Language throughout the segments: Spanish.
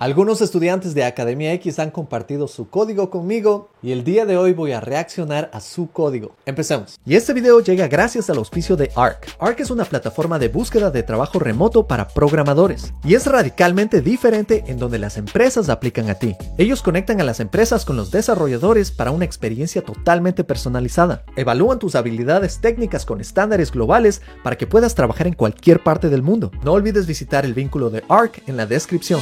Algunos estudiantes de Academia X han compartido su código conmigo y el día de hoy voy a reaccionar a su código. Empecemos. Y este video llega gracias al auspicio de ARC. ARC es una plataforma de búsqueda de trabajo remoto para programadores y es radicalmente diferente en donde las empresas aplican a ti. Ellos conectan a las empresas con los desarrolladores para una experiencia totalmente personalizada. Evalúan tus habilidades técnicas con estándares globales para que puedas trabajar en cualquier parte del mundo. No olvides visitar el vínculo de ARC en la descripción.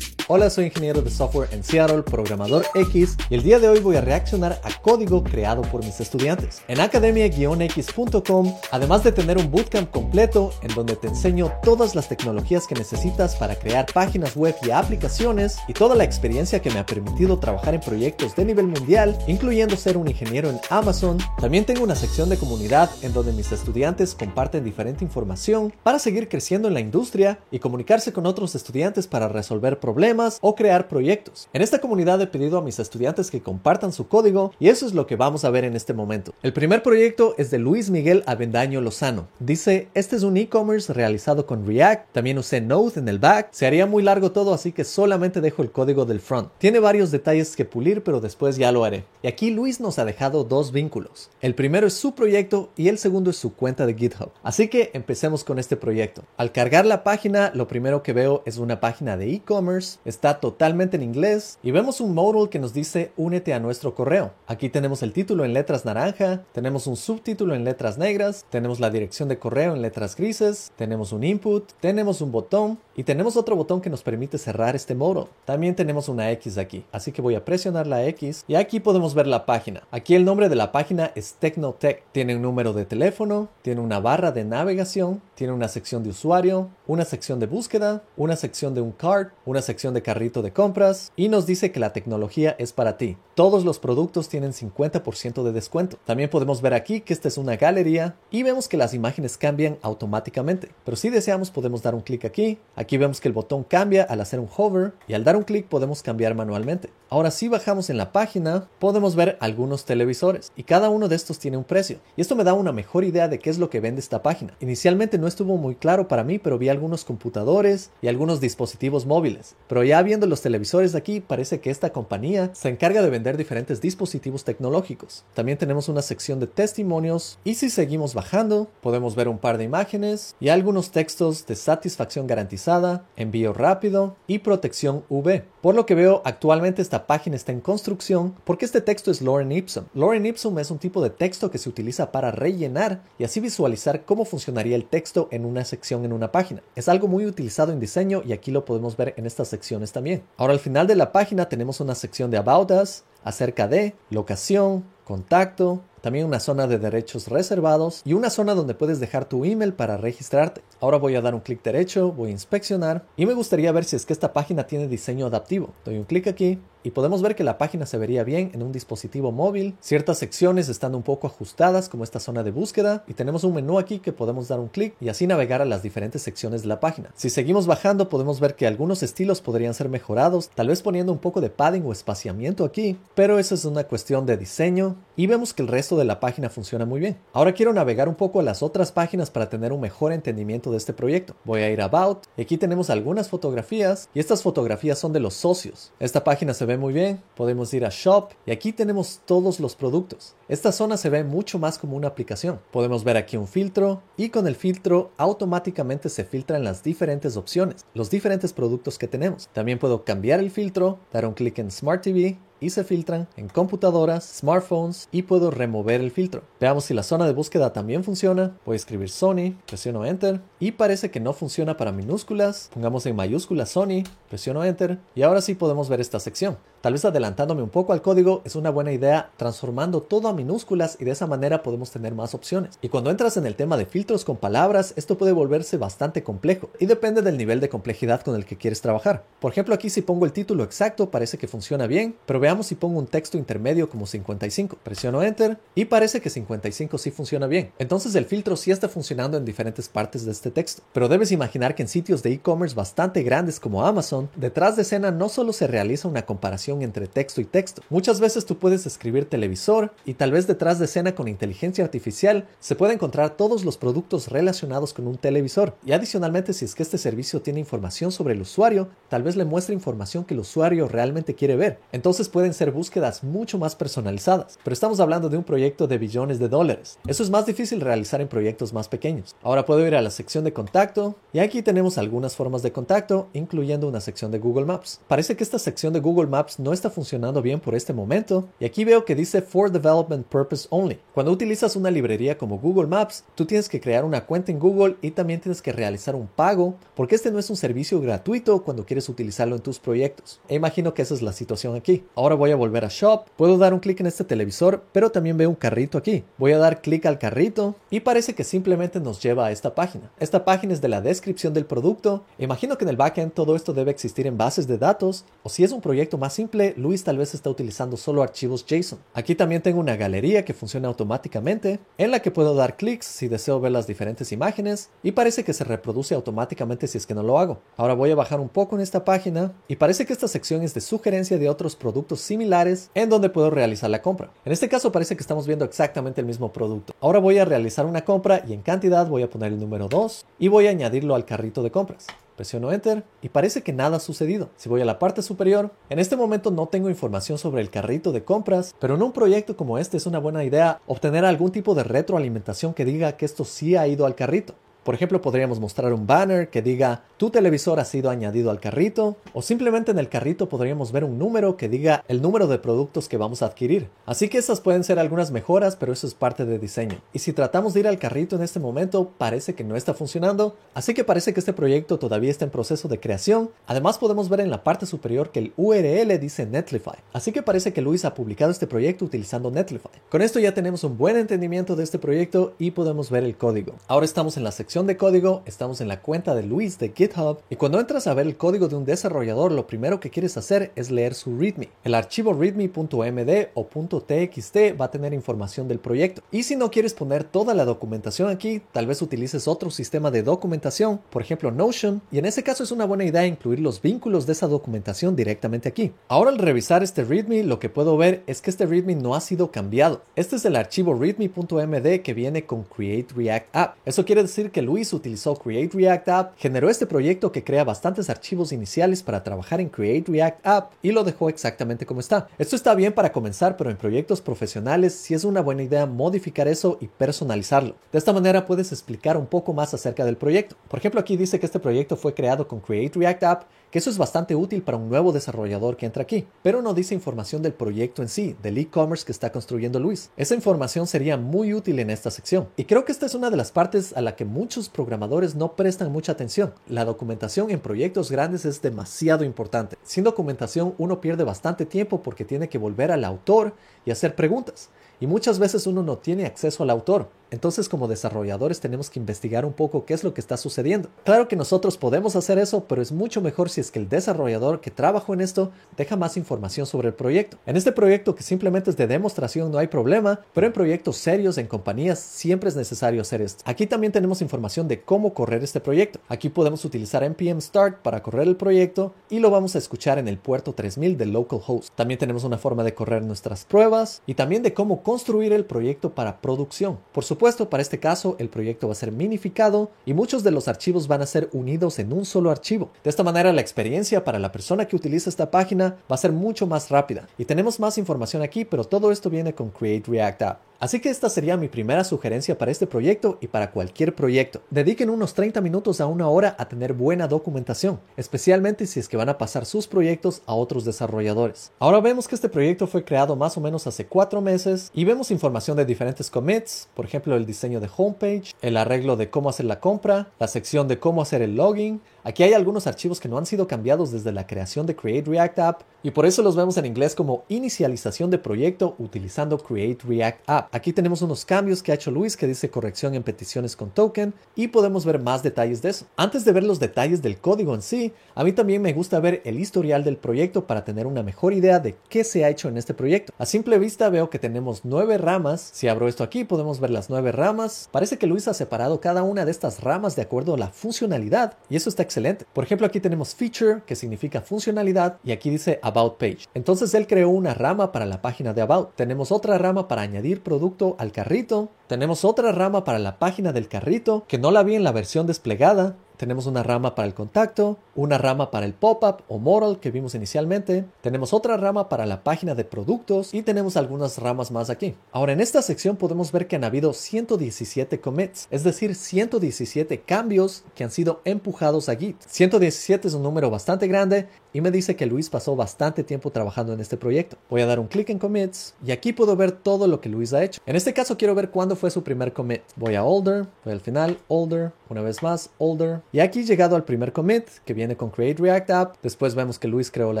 Hola, soy ingeniero de software en Seattle, programador X, y el día de hoy voy a reaccionar a código creado por mis estudiantes. En academia-x.com, además de tener un bootcamp completo en donde te enseño todas las tecnologías que necesitas para crear páginas web y aplicaciones, y toda la experiencia que me ha permitido trabajar en proyectos de nivel mundial, incluyendo ser un ingeniero en Amazon, también tengo una sección de comunidad en donde mis estudiantes comparten diferente información para seguir creciendo en la industria y comunicarse con otros estudiantes para resolver problemas o crear proyectos. En esta comunidad he pedido a mis estudiantes que compartan su código y eso es lo que vamos a ver en este momento. El primer proyecto es de Luis Miguel Avendaño Lozano. Dice, este es un e-commerce realizado con React, también usé Node en el back, se haría muy largo todo así que solamente dejo el código del front. Tiene varios detalles que pulir pero después ya lo haré. Y aquí Luis nos ha dejado dos vínculos. El primero es su proyecto y el segundo es su cuenta de GitHub. Así que empecemos con este proyecto. Al cargar la página, lo primero que veo es una página de e-commerce está totalmente en inglés y vemos un modal que nos dice únete a nuestro correo. Aquí tenemos el título en letras naranja, tenemos un subtítulo en letras negras, tenemos la dirección de correo en letras grises, tenemos un input, tenemos un botón y tenemos otro botón que nos permite cerrar este modal. También tenemos una X aquí, así que voy a presionar la X y aquí podemos ver la página. Aquí el nombre de la página es Tecnotech. Tiene un número de teléfono, tiene una barra de navegación, tiene una sección de usuario, una sección de búsqueda, una sección de un cart, una sección de carrito de compras y nos dice que la tecnología es para ti. Todos los productos tienen 50% de descuento. También podemos ver aquí que esta es una galería y vemos que las imágenes cambian automáticamente. Pero si deseamos podemos dar un clic aquí. Aquí vemos que el botón cambia al hacer un hover y al dar un clic podemos cambiar manualmente. Ahora si bajamos en la página podemos ver algunos televisores y cada uno de estos tiene un precio. Y esto me da una mejor idea de qué es lo que vende esta página. Inicialmente no estuvo muy claro para mí pero vi algunos computadores y algunos dispositivos móviles. Ya viendo los televisores de aquí, parece que esta compañía se encarga de vender diferentes dispositivos tecnológicos. También tenemos una sección de testimonios y si seguimos bajando, podemos ver un par de imágenes y algunos textos de satisfacción garantizada, envío rápido y protección UV. Por lo que veo, actualmente esta página está en construcción porque este texto es Lorem Ipsum. Lorem Ipsum es un tipo de texto que se utiliza para rellenar y así visualizar cómo funcionaría el texto en una sección en una página. Es algo muy utilizado en diseño y aquí lo podemos ver en esta sección también. Ahora al final de la página tenemos una sección de About Us, acerca de, locación, contacto, también una zona de derechos reservados y una zona donde puedes dejar tu email para registrarte. Ahora voy a dar un clic derecho, voy a inspeccionar y me gustaría ver si es que esta página tiene diseño adaptivo. Doy un clic aquí y podemos ver que la página se vería bien en un dispositivo móvil. Ciertas secciones están un poco ajustadas como esta zona de búsqueda y tenemos un menú aquí que podemos dar un clic y así navegar a las diferentes secciones de la página. Si seguimos bajando podemos ver que algunos estilos podrían ser mejorados, tal vez poniendo un poco de padding o espaciamiento aquí, pero eso es una cuestión de diseño y vemos que el resto de la página funciona muy bien. Ahora quiero navegar un poco a las otras páginas para tener un mejor entendimiento de este proyecto. Voy a ir a About aquí tenemos algunas fotografías y estas fotografías son de los socios. Esta página se ve muy bien, podemos ir a Shop y aquí tenemos todos los productos. Esta zona se ve mucho más como una aplicación. Podemos ver aquí un filtro y con el filtro automáticamente se filtran las diferentes opciones, los diferentes productos que tenemos. También puedo cambiar el filtro, dar un clic en Smart TV y se filtran en computadoras, smartphones y puedo remover el filtro. Veamos si la zona de búsqueda también funciona. Voy a escribir Sony, presiono Enter y parece que no funciona para minúsculas. Pongamos en mayúsculas Sony, presiono Enter y ahora sí podemos ver esta sección. Tal vez adelantándome un poco al código, es una buena idea transformando todo a minúsculas y de esa manera podemos tener más opciones. Y cuando entras en el tema de filtros con palabras, esto puede volverse bastante complejo y depende del nivel de complejidad con el que quieres trabajar. Por ejemplo, aquí si pongo el título exacto parece que funciona bien, pero veamos si pongo un texto intermedio como 55. Presiono Enter y parece que 55 sí funciona bien. Entonces el filtro sí está funcionando en diferentes partes de este texto. Pero debes imaginar que en sitios de e-commerce bastante grandes como Amazon, detrás de escena no solo se realiza una comparación entre texto y texto. Muchas veces tú puedes escribir televisor y tal vez detrás de escena con inteligencia artificial se puede encontrar todos los productos relacionados con un televisor. Y adicionalmente si es que este servicio tiene información sobre el usuario, tal vez le muestre información que el usuario realmente quiere ver. Entonces pueden ser búsquedas mucho más personalizadas. Pero estamos hablando de un proyecto de billones de dólares. Eso es más difícil realizar en proyectos más pequeños. Ahora puedo ir a la sección de contacto y aquí tenemos algunas formas de contacto, incluyendo una sección de Google Maps. Parece que esta sección de Google Maps no está funcionando bien por este momento y aquí veo que dice For Development Purpose Only. Cuando utilizas una librería como Google Maps, tú tienes que crear una cuenta en Google y también tienes que realizar un pago porque este no es un servicio gratuito cuando quieres utilizarlo en tus proyectos. E imagino que esa es la situación aquí. Ahora voy a volver a Shop, puedo dar un clic en este televisor, pero también veo un carrito aquí. Voy a dar clic al carrito y parece que simplemente nos lleva a esta página. Esta página es de la descripción del producto. Imagino que en el backend todo esto debe existir en bases de datos, o si es un proyecto más simple, Luis tal vez está utilizando solo archivos JSON. Aquí también tengo una galería que funciona automáticamente, en la que puedo dar clics si deseo ver las diferentes imágenes, y parece que se reproduce automáticamente si es que no lo hago. Ahora voy a bajar un poco en esta página, y parece que esta sección es de sugerencia de otros productos similares en donde puedo realizar la compra. En este caso parece que estamos viendo exactamente el mismo producto. Ahora voy a realizar una compra y en cantidad voy a poner el número 2 y voy a añadirlo al carrito de compras. Presiono Enter y parece que nada ha sucedido. Si voy a la parte superior, en este momento no tengo información sobre el carrito de compras, pero en un proyecto como este es una buena idea obtener algún tipo de retroalimentación que diga que esto sí ha ido al carrito. Por ejemplo, podríamos mostrar un banner que diga tu televisor ha sido añadido al carrito o simplemente en el carrito podríamos ver un número que diga el número de productos que vamos a adquirir. Así que esas pueden ser algunas mejoras, pero eso es parte de diseño. Y si tratamos de ir al carrito en este momento, parece que no está funcionando, así que parece que este proyecto todavía está en proceso de creación. Además podemos ver en la parte superior que el URL dice Netlify, así que parece que Luis ha publicado este proyecto utilizando Netlify. Con esto ya tenemos un buen entendimiento de este proyecto y podemos ver el código. Ahora estamos en la sección de código, estamos en la cuenta de Luis de GitHub y cuando entras a ver el código de un desarrollador, lo primero que quieres hacer es leer su README. El archivo readme.md o .txt va a tener información del proyecto. Y si no quieres poner toda la documentación aquí, tal vez utilices otro sistema de documentación, por ejemplo Notion, y en ese caso es una buena idea incluir los vínculos de esa documentación directamente aquí. Ahora al revisar este README, lo que puedo ver es que este README no ha sido cambiado. Este es el archivo readme.md que viene con Create React App. Eso quiere decir que Luis utilizó Create React App, generó este proyecto que crea bastantes archivos iniciales para trabajar en Create React App y lo dejó exactamente como está. Esto está bien para comenzar, pero en proyectos profesionales sí es una buena idea modificar eso y personalizarlo. De esta manera puedes explicar un poco más acerca del proyecto. Por ejemplo, aquí dice que este proyecto fue creado con Create React App que eso es bastante útil para un nuevo desarrollador que entra aquí, pero no dice información del proyecto en sí, del e-commerce que está construyendo Luis. Esa información sería muy útil en esta sección. Y creo que esta es una de las partes a la que muchos programadores no prestan mucha atención. La documentación en proyectos grandes es demasiado importante. Sin documentación uno pierde bastante tiempo porque tiene que volver al autor y hacer preguntas. Y muchas veces uno no tiene acceso al autor. Entonces como desarrolladores tenemos que investigar un poco qué es lo que está sucediendo. Claro que nosotros podemos hacer eso, pero es mucho mejor si es que el desarrollador que trabajó en esto deja más información sobre el proyecto. En este proyecto que simplemente es de demostración no hay problema, pero en proyectos serios, en compañías, siempre es necesario hacer esto. Aquí también tenemos información de cómo correr este proyecto. Aquí podemos utilizar npm start para correr el proyecto y lo vamos a escuchar en el puerto 3000 de localhost. También tenemos una forma de correr nuestras pruebas y también de cómo construir el proyecto para producción. Por supuesto, para este caso, el proyecto va a ser minificado y muchos de los archivos van a ser unidos en un solo archivo. De esta manera, la experiencia para la persona que utiliza esta página va a ser mucho más rápida. Y tenemos más información aquí, pero todo esto viene con Create React App. Así que esta sería mi primera sugerencia para este proyecto y para cualquier proyecto. Dediquen unos 30 minutos a una hora a tener buena documentación, especialmente si es que van a pasar sus proyectos a otros desarrolladores. Ahora vemos que este proyecto fue creado más o menos hace 4 meses y vemos información de diferentes commits, por ejemplo el diseño de homepage, el arreglo de cómo hacer la compra, la sección de cómo hacer el login. Aquí hay algunos archivos que no han sido cambiados desde la creación de Create React App y por eso los vemos en inglés como inicialización de proyecto utilizando Create React App. Aquí tenemos unos cambios que ha hecho Luis que dice corrección en peticiones con token y podemos ver más detalles de eso. Antes de ver los detalles del código en sí, a mí también me gusta ver el historial del proyecto para tener una mejor idea de qué se ha hecho en este proyecto. A simple vista veo que tenemos nueve ramas. Si abro esto aquí podemos ver las nueve ramas. Parece que Luis ha separado cada una de estas ramas de acuerdo a la funcionalidad y eso está excelente. Por ejemplo, aquí tenemos feature que significa funcionalidad y aquí dice about page. Entonces él creó una rama para la página de about. Tenemos otra rama para añadir producto al carrito. Tenemos otra rama para la página del carrito que no la vi en la versión desplegada. Tenemos una rama para el contacto, una rama para el pop-up o model que vimos inicialmente. Tenemos otra rama para la página de productos y tenemos algunas ramas más aquí. Ahora en esta sección podemos ver que han habido 117 commits, es decir, 117 cambios que han sido empujados a Git. 117 es un número bastante grande y me dice que Luis pasó bastante tiempo trabajando en este proyecto. Voy a dar un clic en commits y aquí puedo ver todo lo que Luis ha hecho. En este caso quiero ver cuándo fue su primer commit. Voy a older, voy al final, older, una vez más, older, y aquí llegado al primer commit que viene con Create React App. Después vemos que Luis creó la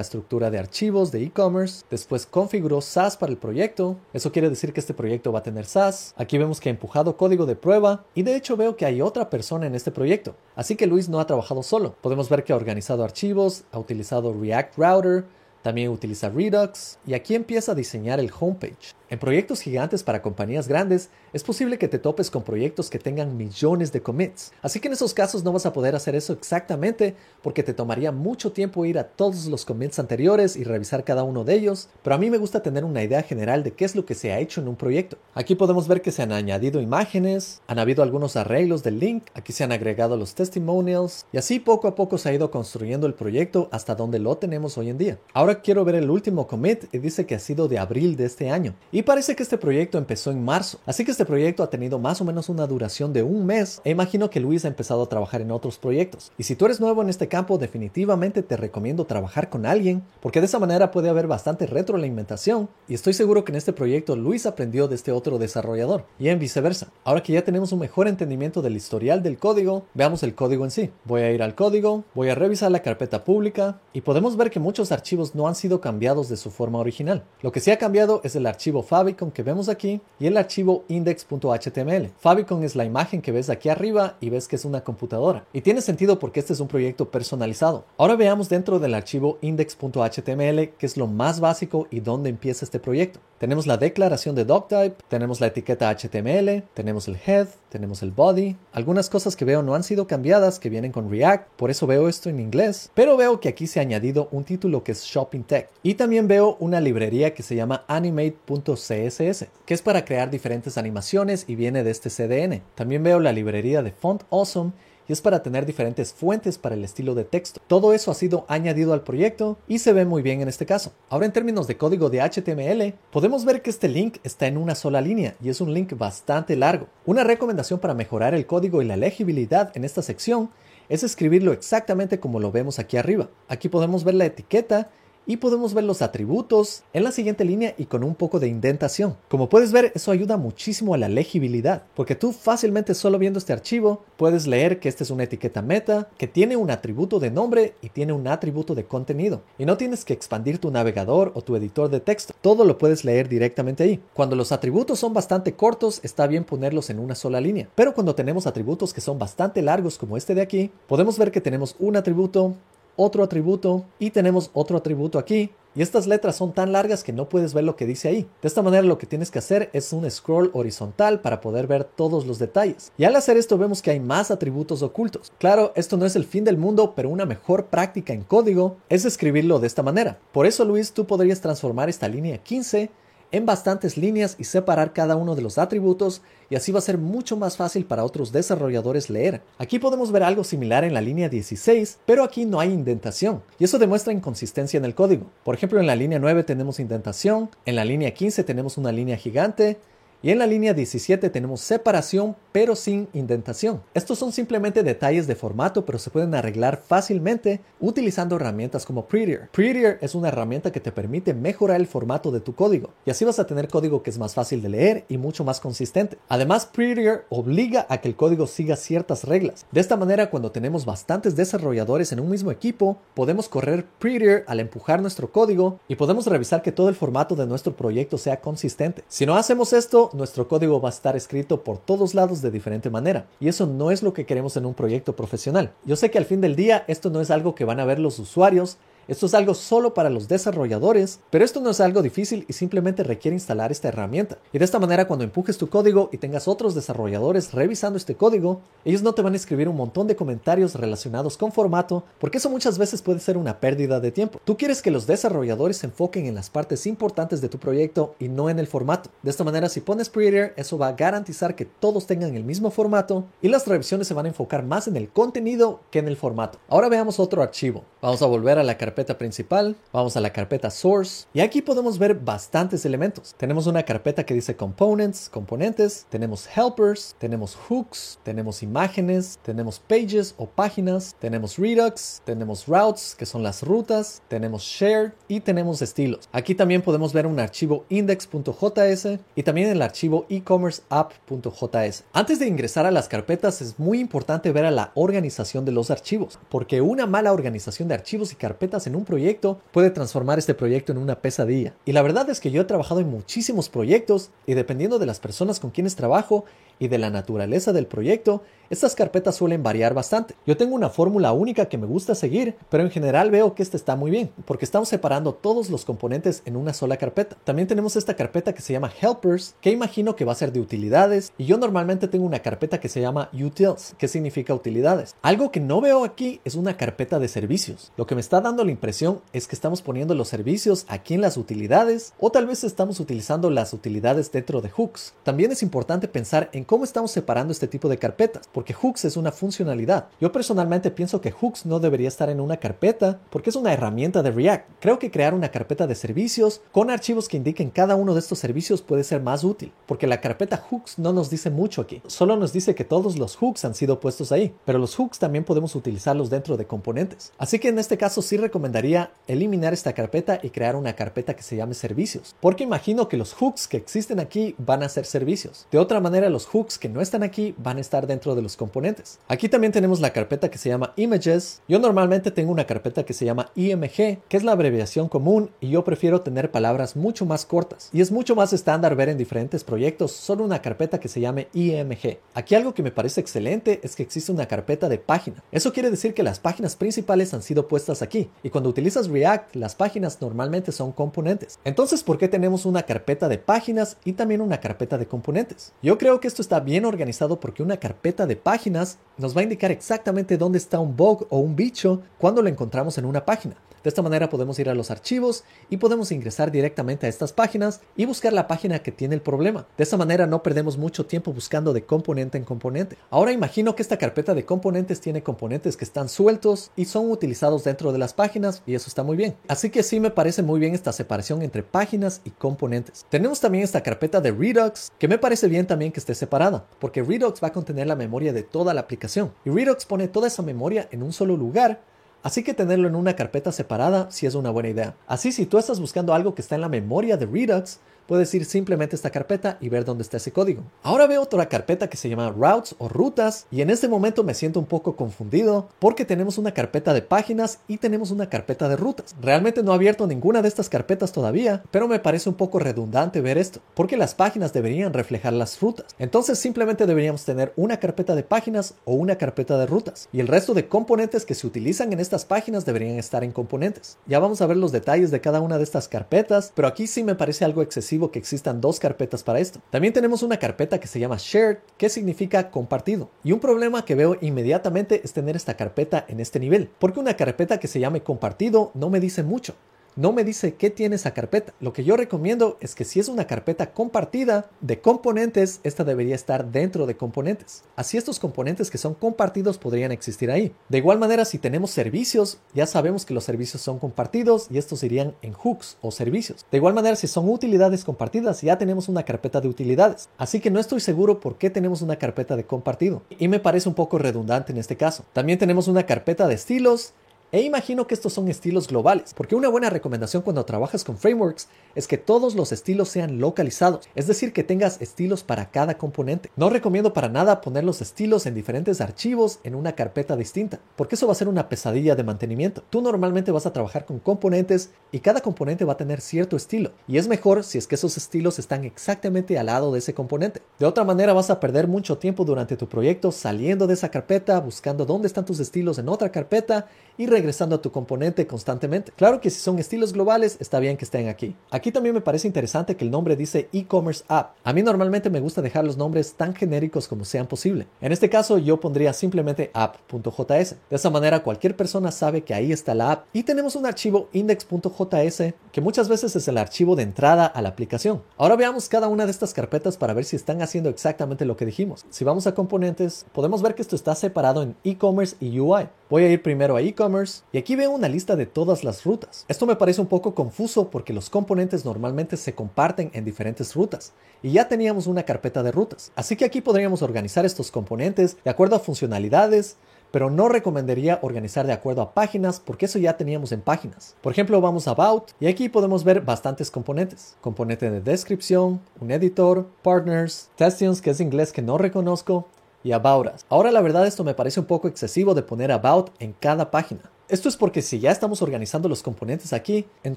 estructura de archivos de e-commerce. Después configuró SAS para el proyecto. Eso quiere decir que este proyecto va a tener SAS. Aquí vemos que ha empujado código de prueba. Y de hecho veo que hay otra persona en este proyecto. Así que Luis no ha trabajado solo. Podemos ver que ha organizado archivos, ha utilizado React Router, también utiliza Redux y aquí empieza a diseñar el homepage. En proyectos gigantes para compañías grandes, es posible que te topes con proyectos que tengan millones de commits. Así que en esos casos no vas a poder hacer eso exactamente porque te tomaría mucho tiempo ir a todos los commits anteriores y revisar cada uno de ellos, pero a mí me gusta tener una idea general de qué es lo que se ha hecho en un proyecto. Aquí podemos ver que se han añadido imágenes, han habido algunos arreglos del link, aquí se han agregado los testimonials y así poco a poco se ha ido construyendo el proyecto hasta donde lo tenemos hoy en día. Ahora quiero ver el último commit y dice que ha sido de abril de este año. Y parece que este proyecto empezó en marzo, así que este proyecto ha tenido más o menos una duración de un mes e imagino que Luis ha empezado a trabajar en otros proyectos. Y si tú eres nuevo en este campo, definitivamente te recomiendo trabajar con alguien, porque de esa manera puede haber bastante retroalimentación y estoy seguro que en este proyecto Luis aprendió de este otro desarrollador y en viceversa. Ahora que ya tenemos un mejor entendimiento del historial del código, veamos el código en sí. Voy a ir al código, voy a revisar la carpeta pública y podemos ver que muchos archivos no han sido cambiados de su forma original. Lo que sí ha cambiado es el archivo favicon que vemos aquí y el archivo index.html. Favicon es la imagen que ves aquí arriba y ves que es una computadora. Y tiene sentido porque este es un proyecto personalizado. Ahora veamos dentro del archivo index.html que es lo más básico y dónde empieza este proyecto. Tenemos la declaración de doctype, tenemos la etiqueta HTML, tenemos el head, tenemos el body. Algunas cosas que veo no han sido cambiadas, que vienen con React, por eso veo esto en inglés. Pero veo que aquí se ha añadido un título que es Shopping Tech. Y también veo una librería que se llama animate.css, que es para crear diferentes animaciones y viene de este CDN. También veo la librería de Font Awesome y es para tener diferentes fuentes para el estilo de texto. Todo eso ha sido añadido al proyecto y se ve muy bien en este caso. Ahora en términos de código de HTML, podemos ver que este link está en una sola línea y es un link bastante largo. Una recomendación para mejorar el código y la legibilidad en esta sección es escribirlo exactamente como lo vemos aquí arriba. Aquí podemos ver la etiqueta y podemos ver los atributos en la siguiente línea y con un poco de indentación. Como puedes ver, eso ayuda muchísimo a la legibilidad, porque tú fácilmente solo viendo este archivo puedes leer que esta es una etiqueta meta, que tiene un atributo de nombre y tiene un atributo de contenido. Y no tienes que expandir tu navegador o tu editor de texto, todo lo puedes leer directamente ahí. Cuando los atributos son bastante cortos, está bien ponerlos en una sola línea, pero cuando tenemos atributos que son bastante largos como este de aquí, podemos ver que tenemos un atributo, otro atributo y tenemos otro atributo aquí. Y estas letras son tan largas que no puedes ver lo que dice ahí. De esta manera lo que tienes que hacer es un scroll horizontal para poder ver todos los detalles. Y al hacer esto vemos que hay más atributos ocultos. Claro, esto no es el fin del mundo, pero una mejor práctica en código es escribirlo de esta manera. Por eso Luis, tú podrías transformar esta línea 15 en bastantes líneas y separar cada uno de los atributos y así va a ser mucho más fácil para otros desarrolladores leer. Aquí podemos ver algo similar en la línea 16, pero aquí no hay indentación y eso demuestra inconsistencia en el código. Por ejemplo, en la línea 9 tenemos indentación, en la línea 15 tenemos una línea gigante y en la línea 17 tenemos separación pero sin indentación. Estos son simplemente detalles de formato, pero se pueden arreglar fácilmente utilizando herramientas como Prettier. Prettier es una herramienta que te permite mejorar el formato de tu código y así vas a tener código que es más fácil de leer y mucho más consistente. Además, Prettier obliga a que el código siga ciertas reglas. De esta manera, cuando tenemos bastantes desarrolladores en un mismo equipo, podemos correr Prettier al empujar nuestro código y podemos revisar que todo el formato de nuestro proyecto sea consistente. Si no hacemos esto, nuestro código va a estar escrito por todos lados de diferente manera y eso no es lo que queremos en un proyecto profesional. Yo sé que al fin del día esto no es algo que van a ver los usuarios esto es algo solo para los desarrolladores, pero esto no es algo difícil y simplemente requiere instalar esta herramienta. Y de esta manera cuando empujes tu código y tengas otros desarrolladores revisando este código, ellos no te van a escribir un montón de comentarios relacionados con formato, porque eso muchas veces puede ser una pérdida de tiempo. Tú quieres que los desarrolladores se enfoquen en las partes importantes de tu proyecto y no en el formato. De esta manera si pones Prettier, eso va a garantizar que todos tengan el mismo formato y las revisiones se van a enfocar más en el contenido que en el formato. Ahora veamos otro archivo. Vamos a volver a la carpeta principal, vamos a la carpeta source y aquí podemos ver bastantes elementos. Tenemos una carpeta que dice components, componentes, tenemos helpers, tenemos hooks, tenemos imágenes, tenemos pages o páginas, tenemos redux, tenemos routes que son las rutas, tenemos shared y tenemos estilos. Aquí también podemos ver un archivo index.js y también el archivo e-commerce app.js. Antes de ingresar a las carpetas es muy importante ver a la organización de los archivos, porque una mala organización de archivos y carpetas en un proyecto puede transformar este proyecto en una pesadilla. Y la verdad es que yo he trabajado en muchísimos proyectos y dependiendo de las personas con quienes trabajo y de la naturaleza del proyecto, estas carpetas suelen variar bastante. Yo tengo una fórmula única que me gusta seguir, pero en general veo que esta está muy bien, porque estamos separando todos los componentes en una sola carpeta. También tenemos esta carpeta que se llama Helpers, que imagino que va a ser de utilidades, y yo normalmente tengo una carpeta que se llama Utils, que significa utilidades. Algo que no veo aquí es una carpeta de servicios. Lo que me está dando la impresión es que estamos poniendo los servicios aquí en las utilidades, o tal vez estamos utilizando las utilidades dentro de hooks. También es importante pensar en cómo estamos separando este tipo de carpetas porque hooks es una funcionalidad. Yo personalmente pienso que hooks no debería estar en una carpeta porque es una herramienta de React. Creo que crear una carpeta de servicios con archivos que indiquen cada uno de estos servicios puede ser más útil, porque la carpeta hooks no nos dice mucho aquí. Solo nos dice que todos los hooks han sido puestos ahí, pero los hooks también podemos utilizarlos dentro de componentes. Así que en este caso sí recomendaría eliminar esta carpeta y crear una carpeta que se llame servicios, porque imagino que los hooks que existen aquí van a ser servicios. De otra manera, los hooks que no están aquí van a estar dentro de los componentes. Aquí también tenemos la carpeta que se llama Images. Yo normalmente tengo una carpeta que se llama IMG, que es la abreviación común y yo prefiero tener palabras mucho más cortas. Y es mucho más estándar ver en diferentes proyectos solo una carpeta que se llame IMG. Aquí algo que me parece excelente es que existe una carpeta de página. Eso quiere decir que las páginas principales han sido puestas aquí. Y cuando utilizas React, las páginas normalmente son componentes. Entonces, ¿por qué tenemos una carpeta de páginas y también una carpeta de componentes? Yo creo que esto está bien organizado porque una carpeta de páginas nos va a indicar exactamente dónde está un bug o un bicho cuando lo encontramos en una página. De esta manera podemos ir a los archivos y podemos ingresar directamente a estas páginas y buscar la página que tiene el problema. De esta manera no perdemos mucho tiempo buscando de componente en componente. Ahora imagino que esta carpeta de componentes tiene componentes que están sueltos y son utilizados dentro de las páginas y eso está muy bien. Así que sí me parece muy bien esta separación entre páginas y componentes. Tenemos también esta carpeta de Redux que me parece bien también que esté separada porque Redux va a contener la memoria de toda la aplicación y Redux pone toda esa memoria en un solo lugar Así que tenerlo en una carpeta separada sí es una buena idea. Así si tú estás buscando algo que está en la memoria de Redux, puedes ir simplemente a esta carpeta y ver dónde está ese código. Ahora veo otra carpeta que se llama routes o rutas y en este momento me siento un poco confundido porque tenemos una carpeta de páginas y tenemos una carpeta de rutas. Realmente no he abierto ninguna de estas carpetas todavía, pero me parece un poco redundante ver esto porque las páginas deberían reflejar las rutas. Entonces simplemente deberíamos tener una carpeta de páginas o una carpeta de rutas y el resto de componentes que se utilizan en estas páginas deberían estar en componentes. Ya vamos a ver los detalles de cada una de estas carpetas, pero aquí sí me parece algo excesivo que existan dos carpetas para esto. También tenemos una carpeta que se llama shared, que significa compartido. Y un problema que veo inmediatamente es tener esta carpeta en este nivel, porque una carpeta que se llame compartido no me dice mucho. No me dice qué tiene esa carpeta. Lo que yo recomiendo es que si es una carpeta compartida de componentes, esta debería estar dentro de componentes. Así estos componentes que son compartidos podrían existir ahí. De igual manera, si tenemos servicios, ya sabemos que los servicios son compartidos y estos irían en hooks o servicios. De igual manera, si son utilidades compartidas, ya tenemos una carpeta de utilidades. Así que no estoy seguro por qué tenemos una carpeta de compartido. Y me parece un poco redundante en este caso. También tenemos una carpeta de estilos e imagino que estos son estilos globales, porque una buena recomendación cuando trabajas con frameworks es que todos los estilos sean localizados, es decir, que tengas estilos para cada componente. No recomiendo para nada poner los estilos en diferentes archivos en una carpeta distinta, porque eso va a ser una pesadilla de mantenimiento. Tú normalmente vas a trabajar con componentes y cada componente va a tener cierto estilo, y es mejor si es que esos estilos están exactamente al lado de ese componente. De otra manera vas a perder mucho tiempo durante tu proyecto saliendo de esa carpeta, buscando dónde están tus estilos en otra carpeta y regresando a tu componente constantemente. Claro que si son estilos globales, está bien que estén aquí. Aquí también me parece interesante que el nombre dice e-commerce app. A mí normalmente me gusta dejar los nombres tan genéricos como sean posible. En este caso yo pondría simplemente app.js. De esa manera cualquier persona sabe que ahí está la app. Y tenemos un archivo index.js que muchas veces es el archivo de entrada a la aplicación. Ahora veamos cada una de estas carpetas para ver si están haciendo exactamente lo que dijimos. Si vamos a componentes, podemos ver que esto está separado en e-commerce y UI. Voy a ir primero a e-commerce y aquí veo una lista de todas las rutas. Esto me parece un poco confuso porque los componentes normalmente se comparten en diferentes rutas y ya teníamos una carpeta de rutas. Así que aquí podríamos organizar estos componentes de acuerdo a funcionalidades, pero no recomendaría organizar de acuerdo a páginas porque eso ya teníamos en páginas. Por ejemplo, vamos a About y aquí podemos ver bastantes componentes. Componente de descripción, un editor, partners, testions que es inglés que no reconozco, y About. Ahora la verdad esto me parece un poco excesivo de poner About en cada página. Esto es porque si ya estamos organizando los componentes aquí, en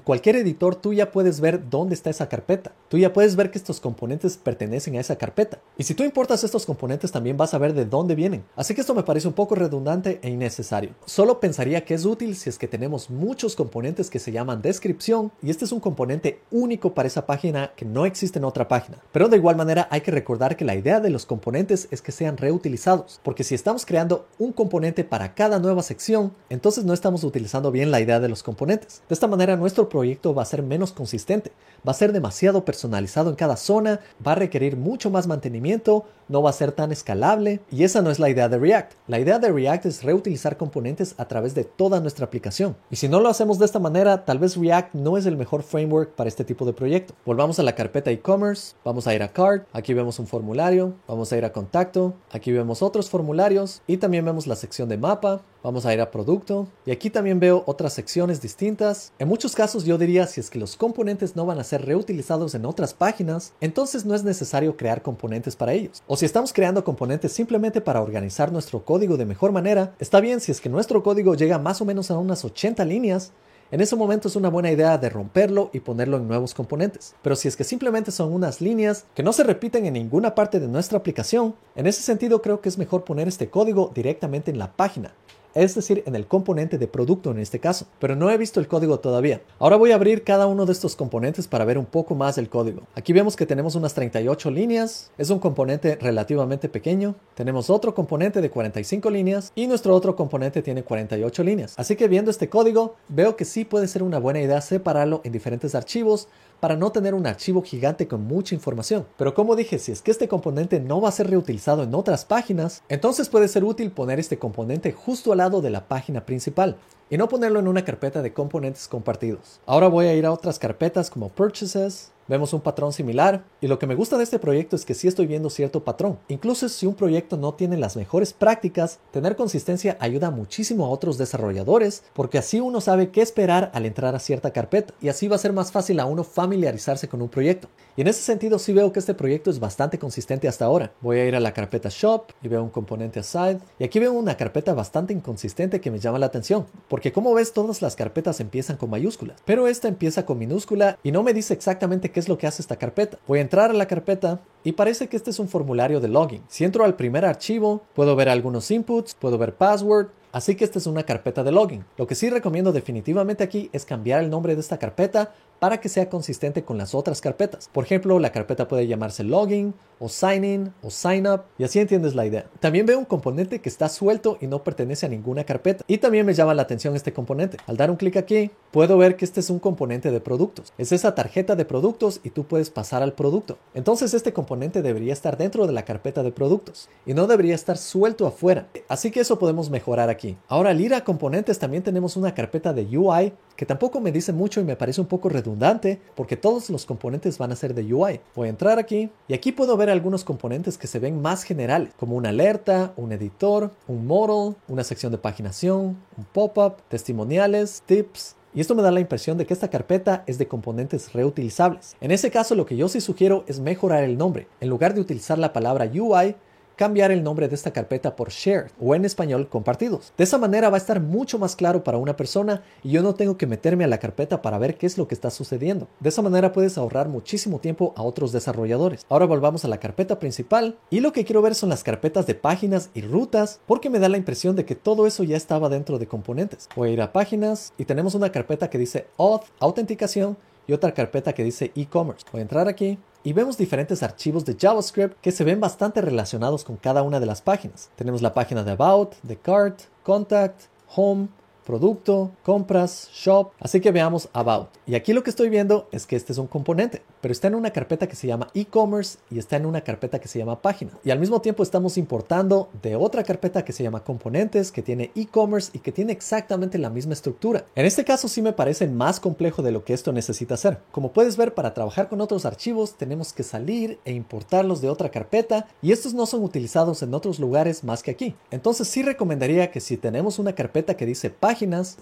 cualquier editor tú ya puedes ver dónde está esa carpeta. Tú ya puedes ver que estos componentes pertenecen a esa carpeta. Y si tú importas estos componentes también vas a ver de dónde vienen. Así que esto me parece un poco redundante e innecesario. Solo pensaría que es útil si es que tenemos muchos componentes que se llaman descripción y este es un componente único para esa página que no existe en otra página. Pero de igual manera hay que recordar que la idea de los componentes es que sean reutilizados. Porque si estamos creando un componente para cada nueva sección, entonces no estamos utilizando bien la idea de los componentes. De esta manera nuestro proyecto va a ser menos consistente, va a ser demasiado personalizado en cada zona, va a requerir mucho más mantenimiento, no va a ser tan escalable y esa no es la idea de React. La idea de React es reutilizar componentes a través de toda nuestra aplicación. Y si no lo hacemos de esta manera, tal vez React no es el mejor framework para este tipo de proyecto. Volvamos a la carpeta e-commerce, vamos a ir a cart, aquí vemos un formulario, vamos a ir a contacto, aquí vemos otros formularios y también vemos la sección de mapa, vamos a ir a producto y aquí también veo otras secciones distintas. En muchos casos yo diría si es que los componentes no van a ser reutilizados en otras páginas, entonces no es necesario crear componentes para ellos. O si estamos creando componentes simplemente para organizar nuestro código de mejor manera, está bien si es que nuestro código llega más o menos a unas 80 líneas, en ese momento es una buena idea de romperlo y ponerlo en nuevos componentes. Pero si es que simplemente son unas líneas que no se repiten en ninguna parte de nuestra aplicación, en ese sentido creo que es mejor poner este código directamente en la página es decir, en el componente de producto en este caso, pero no he visto el código todavía. Ahora voy a abrir cada uno de estos componentes para ver un poco más el código. Aquí vemos que tenemos unas 38 líneas, es un componente relativamente pequeño, tenemos otro componente de 45 líneas y nuestro otro componente tiene 48 líneas. Así que viendo este código, veo que sí puede ser una buena idea separarlo en diferentes archivos para no tener un archivo gigante con mucha información. Pero como dije, si es que este componente no va a ser reutilizado en otras páginas, entonces puede ser útil poner este componente justo al lado de la página principal y no ponerlo en una carpeta de componentes compartidos. Ahora voy a ir a otras carpetas como Purchases, Vemos un patrón similar y lo que me gusta de este proyecto es que sí estoy viendo cierto patrón. Incluso si un proyecto no tiene las mejores prácticas, tener consistencia ayuda muchísimo a otros desarrolladores porque así uno sabe qué esperar al entrar a cierta carpeta y así va a ser más fácil a uno familiarizarse con un proyecto. Y en ese sentido sí veo que este proyecto es bastante consistente hasta ahora. Voy a ir a la carpeta shop y veo un componente aside y aquí veo una carpeta bastante inconsistente que me llama la atención porque como ves todas las carpetas empiezan con mayúsculas pero esta empieza con minúscula y no me dice exactamente qué es lo que hace esta carpeta. Voy a entrar a la carpeta y parece que este es un formulario de login. Si entro al primer archivo, puedo ver algunos inputs, puedo ver password, Así que esta es una carpeta de login. Lo que sí recomiendo definitivamente aquí es cambiar el nombre de esta carpeta para que sea consistente con las otras carpetas. Por ejemplo, la carpeta puede llamarse login o sign in o sign up y así entiendes la idea. También veo un componente que está suelto y no pertenece a ninguna carpeta. Y también me llama la atención este componente. Al dar un clic aquí, puedo ver que este es un componente de productos. Es esa tarjeta de productos y tú puedes pasar al producto. Entonces este componente debería estar dentro de la carpeta de productos y no debería estar suelto afuera. Así que eso podemos mejorar aquí. Ahora al ir a componentes también tenemos una carpeta de UI que tampoco me dice mucho y me parece un poco redundante porque todos los componentes van a ser de UI. Voy a entrar aquí y aquí puedo ver algunos componentes que se ven más generales, como una alerta, un editor, un model, una sección de paginación, un pop-up, testimoniales, tips, y esto me da la impresión de que esta carpeta es de componentes reutilizables. En ese caso lo que yo sí sugiero es mejorar el nombre. En lugar de utilizar la palabra UI, cambiar el nombre de esta carpeta por shared o en español compartidos. De esa manera va a estar mucho más claro para una persona y yo no tengo que meterme a la carpeta para ver qué es lo que está sucediendo. De esa manera puedes ahorrar muchísimo tiempo a otros desarrolladores. Ahora volvamos a la carpeta principal y lo que quiero ver son las carpetas de páginas y rutas porque me da la impresión de que todo eso ya estaba dentro de componentes. Voy a ir a páginas y tenemos una carpeta que dice auth, autenticación y otra carpeta que dice e-commerce. Voy a entrar aquí y vemos diferentes archivos de JavaScript que se ven bastante relacionados con cada una de las páginas. Tenemos la página de About, de Cart, Contact, Home, producto, compras, shop. Así que veamos about. Y aquí lo que estoy viendo es que este es un componente, pero está en una carpeta que se llama e-commerce y está en una carpeta que se llama página. Y al mismo tiempo estamos importando de otra carpeta que se llama componentes, que tiene e-commerce y que tiene exactamente la misma estructura. En este caso sí me parece más complejo de lo que esto necesita hacer. Como puedes ver, para trabajar con otros archivos tenemos que salir e importarlos de otra carpeta y estos no son utilizados en otros lugares más que aquí. Entonces sí recomendaría que si tenemos una carpeta que dice página,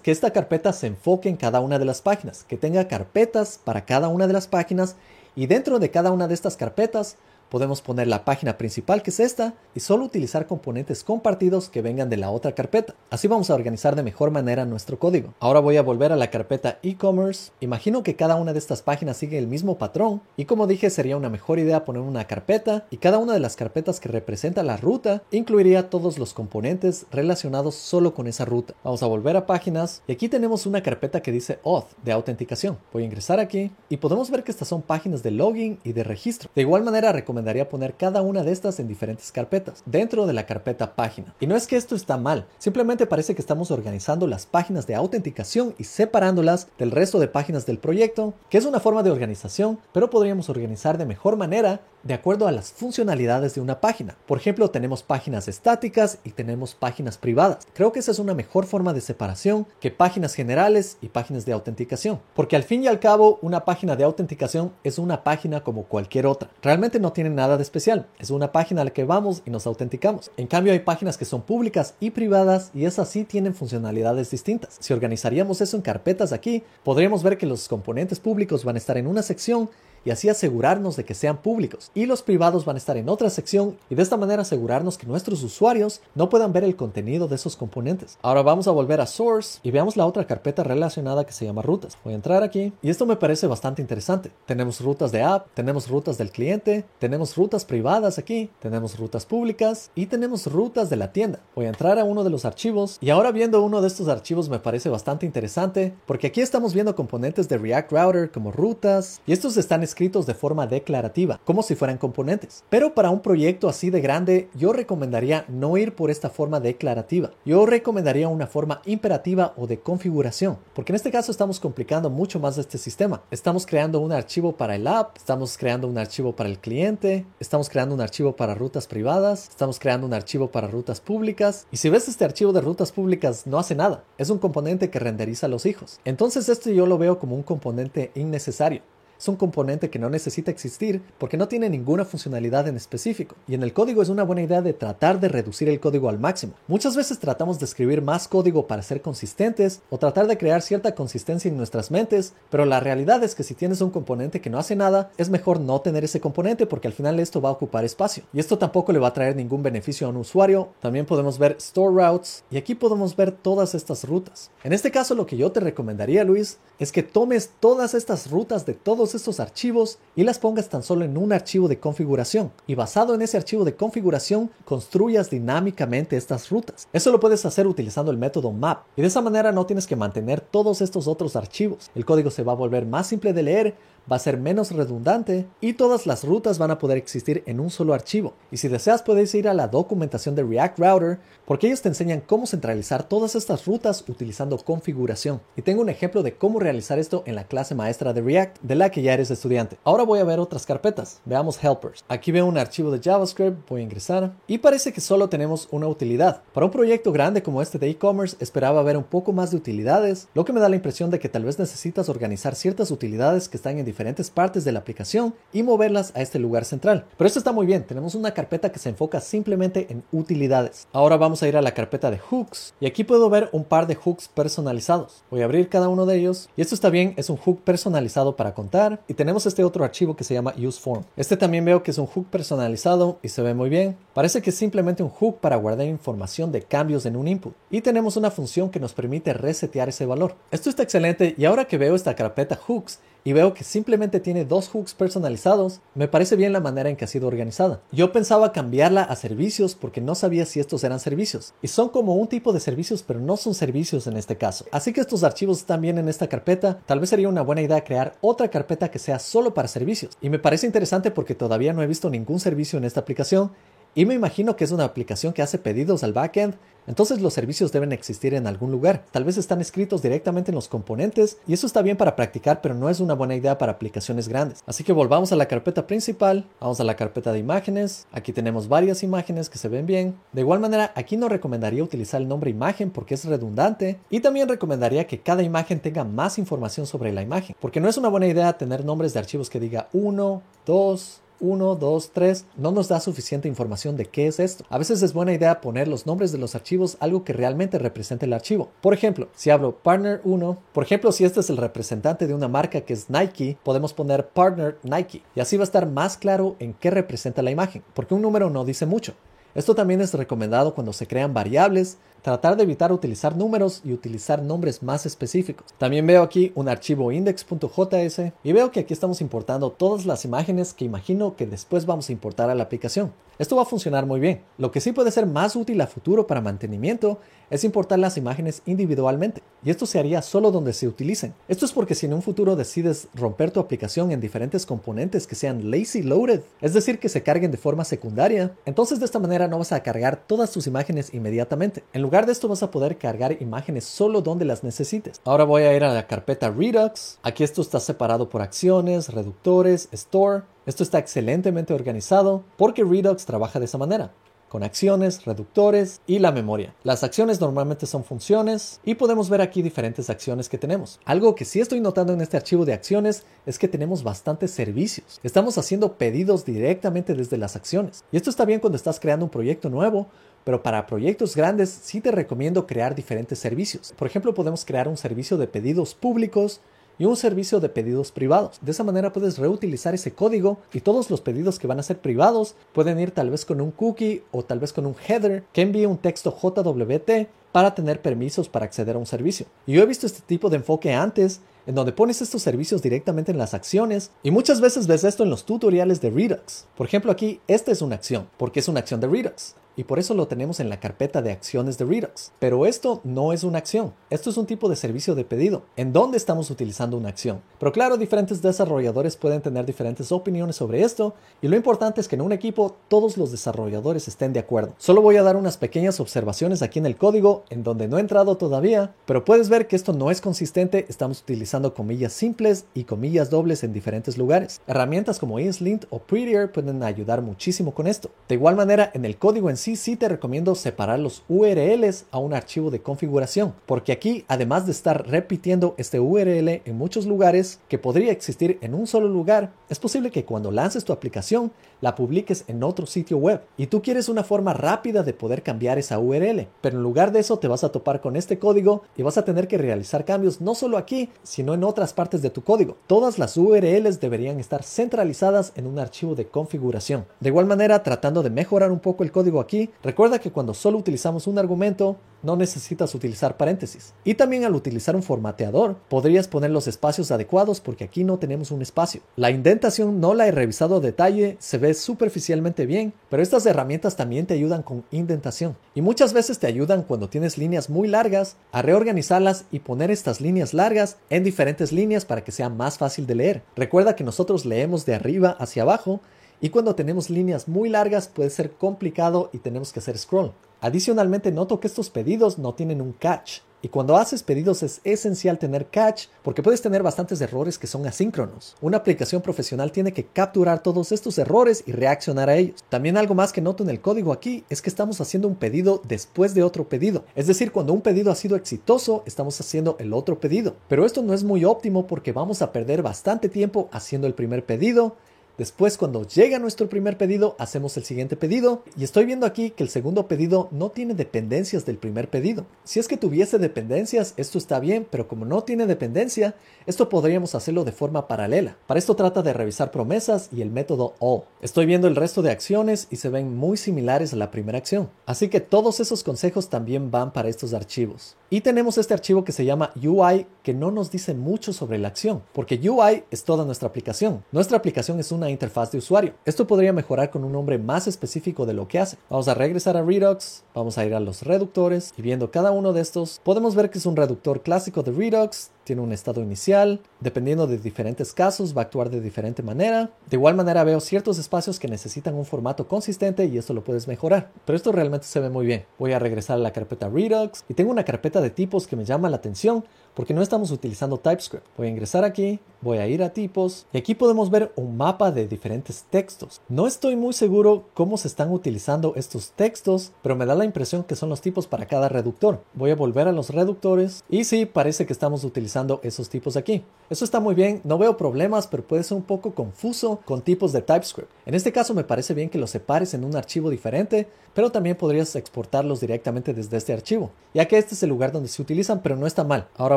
que esta carpeta se enfoque en cada una de las páginas, que tenga carpetas para cada una de las páginas y dentro de cada una de estas carpetas Podemos poner la página principal que es esta y solo utilizar componentes compartidos que vengan de la otra carpeta. Así vamos a organizar de mejor manera nuestro código. Ahora voy a volver a la carpeta e-commerce. Imagino que cada una de estas páginas sigue el mismo patrón y como dije sería una mejor idea poner una carpeta y cada una de las carpetas que representa la ruta incluiría todos los componentes relacionados solo con esa ruta. Vamos a volver a páginas y aquí tenemos una carpeta que dice auth de autenticación. Voy a ingresar aquí y podemos ver que estas son páginas de login y de registro. De igual manera recomendamos recomendaría poner cada una de estas en diferentes carpetas, dentro de la carpeta página. Y no es que esto está mal, simplemente parece que estamos organizando las páginas de autenticación y separándolas del resto de páginas del proyecto, que es una forma de organización, pero podríamos organizar de mejor manera de acuerdo a las funcionalidades de una página. Por ejemplo, tenemos páginas estáticas y tenemos páginas privadas. Creo que esa es una mejor forma de separación que páginas generales y páginas de autenticación. Porque al fin y al cabo, una página de autenticación es una página como cualquier otra. Realmente no tiene nada de especial. Es una página a la que vamos y nos autenticamos. En cambio, hay páginas que son públicas y privadas y esas sí tienen funcionalidades distintas. Si organizaríamos eso en carpetas aquí, podríamos ver que los componentes públicos van a estar en una sección y así asegurarnos de que sean públicos. Y los privados van a estar en otra sección y de esta manera asegurarnos que nuestros usuarios no puedan ver el contenido de esos componentes. Ahora vamos a volver a Source y veamos la otra carpeta relacionada que se llama rutas. Voy a entrar aquí y esto me parece bastante interesante. Tenemos rutas de app, tenemos rutas del cliente, tenemos rutas privadas aquí, tenemos rutas públicas y tenemos rutas de la tienda. Voy a entrar a uno de los archivos y ahora viendo uno de estos archivos me parece bastante interesante porque aquí estamos viendo componentes de React Router como rutas y estos están escritos de forma declarativa, como si fueran componentes. Pero para un proyecto así de grande, yo recomendaría no ir por esta forma declarativa. Yo recomendaría una forma imperativa o de configuración, porque en este caso estamos complicando mucho más este sistema. Estamos creando un archivo para el app, estamos creando un archivo para el cliente, estamos creando un archivo para rutas privadas, estamos creando un archivo para rutas públicas, y si ves este archivo de rutas públicas no hace nada, es un componente que renderiza los hijos. Entonces esto yo lo veo como un componente innecesario es un componente que no necesita existir porque no tiene ninguna funcionalidad en específico. Y en el código es una buena idea de tratar de reducir el código al máximo. Muchas veces tratamos de escribir más código para ser consistentes o tratar de crear cierta consistencia en nuestras mentes, pero la realidad es que si tienes un componente que no hace nada, es mejor no tener ese componente porque al final esto va a ocupar espacio. Y esto tampoco le va a traer ningún beneficio a un usuario. También podemos ver store routes y aquí podemos ver todas estas rutas. En este caso lo que yo te recomendaría Luis es que tomes todas estas rutas de todos estos archivos y las pongas tan solo en un archivo de configuración. Y basado en ese archivo de configuración, construyas dinámicamente estas rutas. Eso lo puedes hacer utilizando el método map. Y de esa manera no tienes que mantener todos estos otros archivos. El código se va a volver más simple de leer va a ser menos redundante y todas las rutas van a poder existir en un solo archivo. Y si deseas puedes ir a la documentación de React Router porque ellos te enseñan cómo centralizar todas estas rutas utilizando configuración. Y tengo un ejemplo de cómo realizar esto en la clase maestra de React de la que ya eres estudiante. Ahora voy a ver otras carpetas. Veamos helpers. Aquí veo un archivo de JavaScript, voy a ingresar y parece que solo tenemos una utilidad. Para un proyecto grande como este de e-commerce esperaba ver un poco más de utilidades, lo que me da la impresión de que tal vez necesitas organizar ciertas utilidades que están en diferentes partes de la aplicación y moverlas a este lugar central. Pero esto está muy bien, tenemos una carpeta que se enfoca simplemente en utilidades. Ahora vamos a ir a la carpeta de hooks y aquí puedo ver un par de hooks personalizados. Voy a abrir cada uno de ellos y esto está bien, es un hook personalizado para contar y tenemos este otro archivo que se llama useForm. Este también veo que es un hook personalizado y se ve muy bien. Parece que es simplemente un hook para guardar información de cambios en un input y tenemos una función que nos permite resetear ese valor. Esto está excelente y ahora que veo esta carpeta hooks y veo que simplemente tiene dos hooks personalizados, me parece bien la manera en que ha sido organizada. Yo pensaba cambiarla a servicios porque no sabía si estos eran servicios. Y son como un tipo de servicios, pero no son servicios en este caso. Así que estos archivos están bien en esta carpeta. Tal vez sería una buena idea crear otra carpeta que sea solo para servicios. Y me parece interesante porque todavía no he visto ningún servicio en esta aplicación y me imagino que es una aplicación que hace pedidos al backend, entonces los servicios deben existir en algún lugar. Tal vez están escritos directamente en los componentes y eso está bien para practicar, pero no es una buena idea para aplicaciones grandes. Así que volvamos a la carpeta principal, vamos a la carpeta de imágenes, aquí tenemos varias imágenes que se ven bien. De igual manera, aquí no recomendaría utilizar el nombre imagen porque es redundante y también recomendaría que cada imagen tenga más información sobre la imagen, porque no es una buena idea tener nombres de archivos que diga 1, 2, 1, 2, 3 no nos da suficiente información de qué es esto. A veces es buena idea poner los nombres de los archivos algo que realmente represente el archivo. Por ejemplo, si hablo partner 1, por ejemplo, si este es el representante de una marca que es Nike, podemos poner partner Nike y así va a estar más claro en qué representa la imagen, porque un número no dice mucho. Esto también es recomendado cuando se crean variables, tratar de evitar utilizar números y utilizar nombres más específicos. También veo aquí un archivo index.js y veo que aquí estamos importando todas las imágenes que imagino que después vamos a importar a la aplicación. Esto va a funcionar muy bien. Lo que sí puede ser más útil a futuro para mantenimiento es importar las imágenes individualmente. Y esto se haría solo donde se utilicen. Esto es porque si en un futuro decides romper tu aplicación en diferentes componentes que sean lazy loaded, es decir, que se carguen de forma secundaria, entonces de esta manera no vas a cargar todas tus imágenes inmediatamente. En lugar de esto vas a poder cargar imágenes solo donde las necesites. Ahora voy a ir a la carpeta Redux. Aquí esto está separado por acciones, reductores, store. Esto está excelentemente organizado porque Redux trabaja de esa manera con acciones, reductores y la memoria. Las acciones normalmente son funciones y podemos ver aquí diferentes acciones que tenemos. Algo que sí estoy notando en este archivo de acciones es que tenemos bastantes servicios. Estamos haciendo pedidos directamente desde las acciones. Y esto está bien cuando estás creando un proyecto nuevo pero para proyectos grandes sí te recomiendo crear diferentes servicios. Por ejemplo, podemos crear un servicio de pedidos públicos y un servicio de pedidos privados. De esa manera puedes reutilizar ese código y todos los pedidos que van a ser privados pueden ir tal vez con un cookie o tal vez con un header que envíe un texto JWT para tener permisos para acceder a un servicio. Y yo he visto este tipo de enfoque antes en donde pones estos servicios directamente en las acciones y muchas veces ves esto en los tutoriales de Redux. Por ejemplo aquí, esta es una acción, porque es una acción de Redux y por eso lo tenemos en la carpeta de acciones de Redux. Pero esto no es una acción, esto es un tipo de servicio de pedido, en donde estamos utilizando una acción. Pero claro, diferentes desarrolladores pueden tener diferentes opiniones sobre esto y lo importante es que en un equipo todos los desarrolladores estén de acuerdo. Solo voy a dar unas pequeñas observaciones aquí en el código en donde no he entrado todavía, pero puedes ver que esto no es consistente, estamos utilizando comillas simples y comillas dobles en diferentes lugares. Herramientas como EaseLint o Prettier pueden ayudar muchísimo con esto. De igual manera, en el código en sí sí te recomiendo separar los URLs a un archivo de configuración, porque aquí además de estar repitiendo este URL en muchos lugares que podría existir en un solo lugar, es posible que cuando lances tu aplicación la publiques en otro sitio web y tú quieres una forma rápida de poder cambiar esa URL, pero en lugar de eso te vas a topar con este código y vas a tener que realizar cambios no solo aquí, sino en otras partes de tu código. Todas las URLs deberían estar centralizadas en un archivo de configuración. De igual manera, tratando de mejorar un poco el código aquí, recuerda que cuando solo utilizamos un argumento, no necesitas utilizar paréntesis. Y también al utilizar un formateador, podrías poner los espacios adecuados porque aquí no tenemos un espacio. La indentación no la he revisado a detalle, se ve superficialmente bien, pero estas herramientas también te ayudan con indentación. Y muchas veces te ayudan cuando tienes líneas muy largas a reorganizarlas y poner estas líneas largas en diferentes líneas para que sea más fácil de leer. Recuerda que nosotros leemos de arriba hacia abajo y cuando tenemos líneas muy largas puede ser complicado y tenemos que hacer scroll. Adicionalmente noto que estos pedidos no tienen un catch. Y cuando haces pedidos es esencial tener catch porque puedes tener bastantes errores que son asíncronos. Una aplicación profesional tiene que capturar todos estos errores y reaccionar a ellos. También algo más que noto en el código aquí es que estamos haciendo un pedido después de otro pedido. Es decir, cuando un pedido ha sido exitoso, estamos haciendo el otro pedido. Pero esto no es muy óptimo porque vamos a perder bastante tiempo haciendo el primer pedido Después, cuando llega nuestro primer pedido, hacemos el siguiente pedido. Y estoy viendo aquí que el segundo pedido no tiene dependencias del primer pedido. Si es que tuviese dependencias, esto está bien, pero como no tiene dependencia, esto podríamos hacerlo de forma paralela. Para esto trata de revisar promesas y el método all. Estoy viendo el resto de acciones y se ven muy similares a la primera acción. Así que todos esos consejos también van para estos archivos. Y tenemos este archivo que se llama UI que no nos dice mucho sobre la acción, porque UI es toda nuestra aplicación. Nuestra aplicación es una interfaz de usuario. Esto podría mejorar con un nombre más específico de lo que hace. Vamos a regresar a Redux, vamos a ir a los reductores y viendo cada uno de estos, podemos ver que es un reductor clásico de Redux, tiene un estado inicial, dependiendo de diferentes casos va a actuar de diferente manera. De igual manera veo ciertos espacios que necesitan un formato consistente y esto lo puedes mejorar, pero esto realmente se ve muy bien. Voy a regresar a la carpeta Redux y tengo una carpeta de tipos que me llama la atención porque no estamos utilizando TypeScript. Voy a ingresar aquí, voy a ir a tipos y aquí podemos ver un mapa de diferentes textos. No estoy muy seguro cómo se están utilizando estos textos, pero me da la impresión que son los tipos para cada reductor. Voy a volver a los reductores y sí, parece que estamos utilizando esos tipos aquí. Eso está muy bien, no veo problemas, pero puede ser un poco confuso con tipos de TypeScript. En este caso me parece bien que los separes en un archivo diferente, pero también podrías exportarlos directamente desde este archivo, ya que este es el lugar donde se utilizan, pero no está mal. Ahora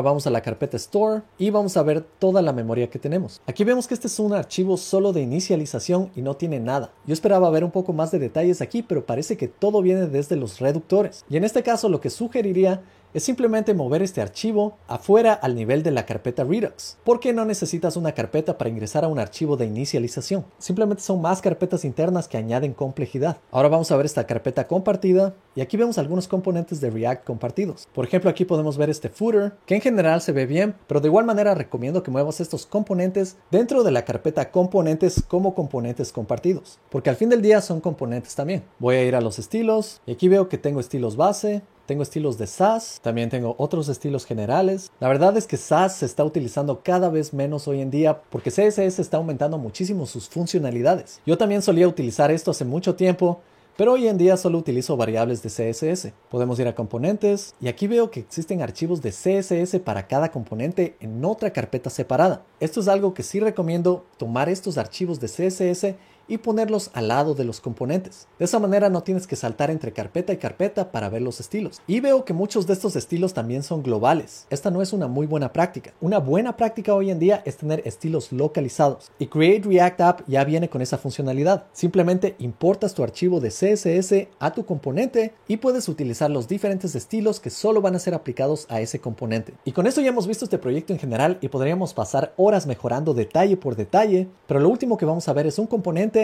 vamos a la carpeta Store y vamos a ver toda la memoria que tenemos. Aquí vemos que este es un archivo solo de inicialización y no tiene nada. Yo esperaba ver un poco más de detalles aquí, pero parece que todo viene desde los reductores. Y en este caso lo que sugeriría es simplemente mover este archivo afuera al nivel de la carpeta Redux, porque no necesitas una carpeta para ingresar a un archivo de inicialización. Simplemente son más carpetas internas que añaden complejidad. Ahora vamos a ver esta carpeta compartida y aquí vemos algunos componentes de React compartidos. Por ejemplo, aquí podemos ver este footer, que en general se ve bien, pero de igual manera recomiendo que muevas estos componentes dentro de la carpeta componentes como componentes compartidos, porque al fin del día son componentes también. Voy a ir a los estilos y aquí veo que tengo estilos base, tengo estilos de SAS, también tengo otros estilos generales. La verdad es que SAS se está utilizando cada vez menos hoy en día porque CSS está aumentando muchísimo sus funcionalidades. Yo también solía utilizar esto hace mucho tiempo, pero hoy en día solo utilizo variables de CSS. Podemos ir a componentes y aquí veo que existen archivos de CSS para cada componente en otra carpeta separada. Esto es algo que sí recomiendo tomar estos archivos de CSS y ponerlos al lado de los componentes. De esa manera no tienes que saltar entre carpeta y carpeta para ver los estilos. Y veo que muchos de estos estilos también son globales. Esta no es una muy buena práctica. Una buena práctica hoy en día es tener estilos localizados. Y Create React App ya viene con esa funcionalidad. Simplemente importas tu archivo de CSS a tu componente y puedes utilizar los diferentes estilos que solo van a ser aplicados a ese componente. Y con esto ya hemos visto este proyecto en general y podríamos pasar horas mejorando detalle por detalle, pero lo último que vamos a ver es un componente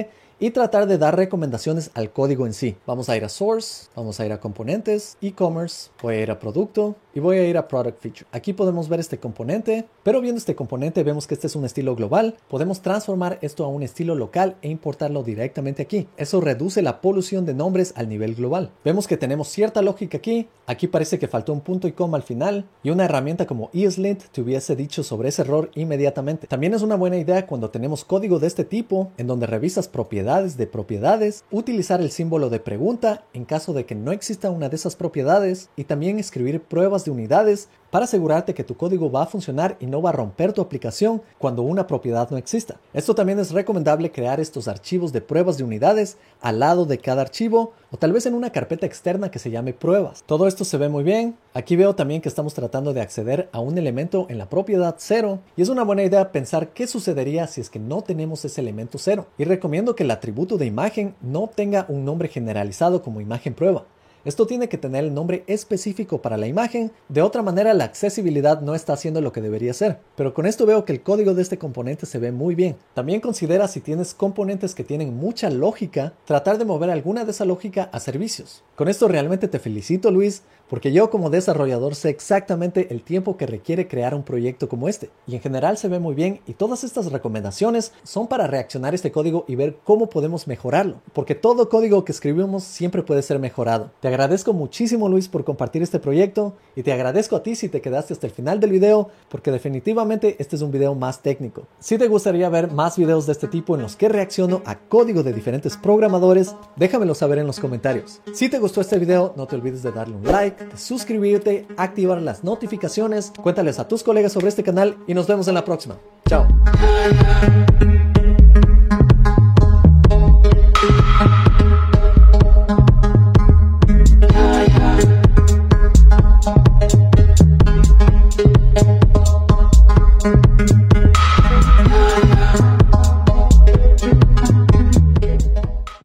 y tratar de dar recomendaciones al código en sí. Vamos a ir a Source, vamos a ir a Componentes, E-Commerce, voy a ir a Producto y voy a ir a Product Feature. Aquí podemos ver este componente, pero viendo este componente vemos que este es un estilo global. Podemos transformar esto a un estilo local e importarlo directamente aquí. Eso reduce la polución de nombres al nivel global. Vemos que tenemos cierta lógica aquí. Aquí parece que faltó un punto y coma al final y una herramienta como ESLint te hubiese dicho sobre ese error inmediatamente. También es una buena idea cuando tenemos código de este tipo en donde revisas propiedades de propiedades, utilizar el símbolo de pregunta en caso de que no exista una de esas propiedades y también escribir pruebas de unidades para asegurarte que tu código va a funcionar y no va a romper tu aplicación cuando una propiedad no exista. Esto también es recomendable crear estos archivos de pruebas de unidades al lado de cada archivo o tal vez en una carpeta externa que se llame pruebas. Todo esto se ve muy bien. Aquí veo también que estamos tratando de acceder a un elemento en la propiedad cero y es una buena idea pensar qué sucedería si es que no tenemos ese elemento cero. Y recomiendo que el atributo de imagen no tenga un nombre generalizado como imagen prueba. Esto tiene que tener el nombre específico para la imagen, de otra manera la accesibilidad no está haciendo lo que debería ser. Pero con esto veo que el código de este componente se ve muy bien. También considera si tienes componentes que tienen mucha lógica, tratar de mover alguna de esa lógica a servicios. Con esto realmente te felicito Luis, porque yo como desarrollador sé exactamente el tiempo que requiere crear un proyecto como este. Y en general se ve muy bien y todas estas recomendaciones son para reaccionar este código y ver cómo podemos mejorarlo. Porque todo código que escribimos siempre puede ser mejorado. Agradezco muchísimo Luis por compartir este proyecto y te agradezco a ti si te quedaste hasta el final del video porque definitivamente este es un video más técnico. Si te gustaría ver más videos de este tipo en los que reacciono a código de diferentes programadores, déjamelo saber en los comentarios. Si te gustó este video no te olvides de darle un like suscribirte, activar las notificaciones, cuéntales a tus colegas sobre este canal y nos vemos en la próxima. Chao.